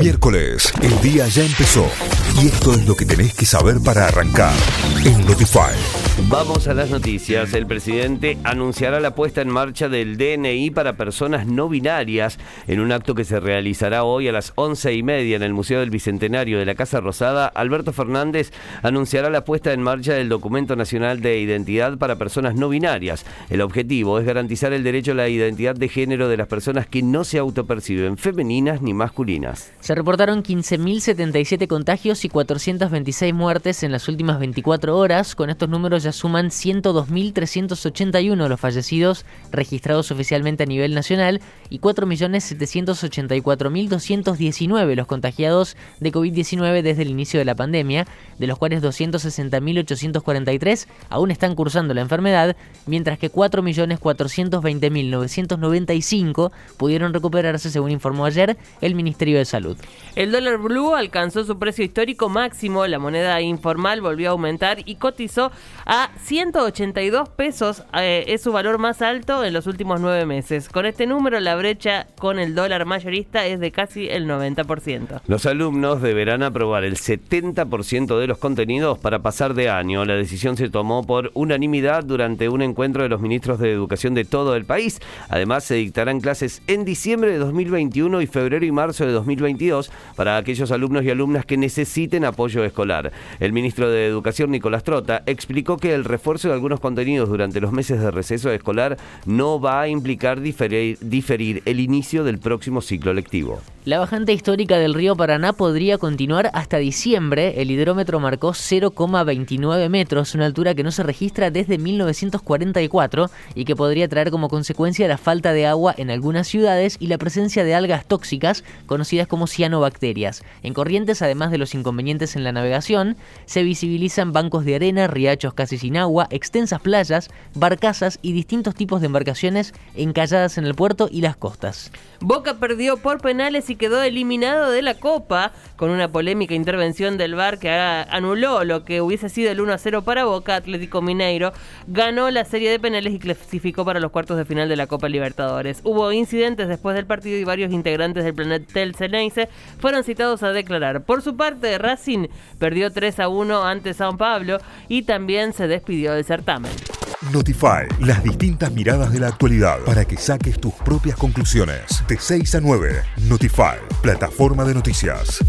Miércoles, el día ya empezó y esto es lo que tenés que saber para arrancar en Notify. Vamos a las noticias. El presidente anunciará la puesta en marcha del DNI para personas no binarias en un acto que se realizará hoy a las once y media en el Museo del Bicentenario de la Casa Rosada. Alberto Fernández anunciará la puesta en marcha del Documento Nacional de Identidad para Personas No Binarias. El objetivo es garantizar el derecho a la identidad de género de las personas que no se autoperciben femeninas ni masculinas. Se reportaron 15.077 contagios y 426 muertes en las últimas 24 horas. Con estos números ya suman 102.381 los fallecidos registrados oficialmente a nivel nacional y 4.784.219 los contagiados de COVID-19 desde el inicio de la pandemia, de los cuales 260.843 aún están cursando la enfermedad, mientras que 4.420.995 pudieron recuperarse según informó ayer el Ministerio de Salud. El dólar blue alcanzó su precio histórico máximo, la moneda informal volvió a aumentar y cotizó a 182 pesos, eh, es su valor más alto en los últimos nueve meses. Con este número la brecha con el dólar mayorista es de casi el 90%. Los alumnos deberán aprobar el 70% de los contenidos para pasar de año. La decisión se tomó por unanimidad durante un encuentro de los ministros de Educación de todo el país. Además, se dictarán clases en diciembre de 2021 y febrero y marzo de 2022 para aquellos alumnos y alumnas que necesiten apoyo escolar. El ministro de Educación, Nicolás Trota, explicó que el refuerzo de algunos contenidos durante los meses de receso escolar no va a implicar diferir, diferir el inicio del próximo ciclo lectivo. La bajante histórica del río Paraná podría continuar hasta diciembre. El hidrómetro marcó 0,29 metros, una altura que no se registra desde 1944 y que podría traer como consecuencia la falta de agua en algunas ciudades y la presencia de algas tóxicas conocidas como En Corrientes, además de los inconvenientes en la navegación, se visibilizan bancos de arena, riachos casi sin agua, extensas playas, barcazas y distintos tipos de embarcaciones encalladas en el puerto y las costas. Boca perdió por penales y quedó eliminado de la Copa con una polémica intervención del VAR que anuló lo que hubiese sido el 1 a 0 para Boca. Atlético Mineiro ganó la serie de penales y clasificó para los cuartos de final de la Copa Libertadores. Hubo incidentes después del partido y varios integrantes del plantel Ceneice fueron citados a declarar. Por su parte, Racing perdió 3 a 1 ante San Pablo y también se despidió del certamen. Notify, las distintas miradas de la actualidad para que saques tus propias conclusiones. De 6 a 9, Notify, plataforma de noticias.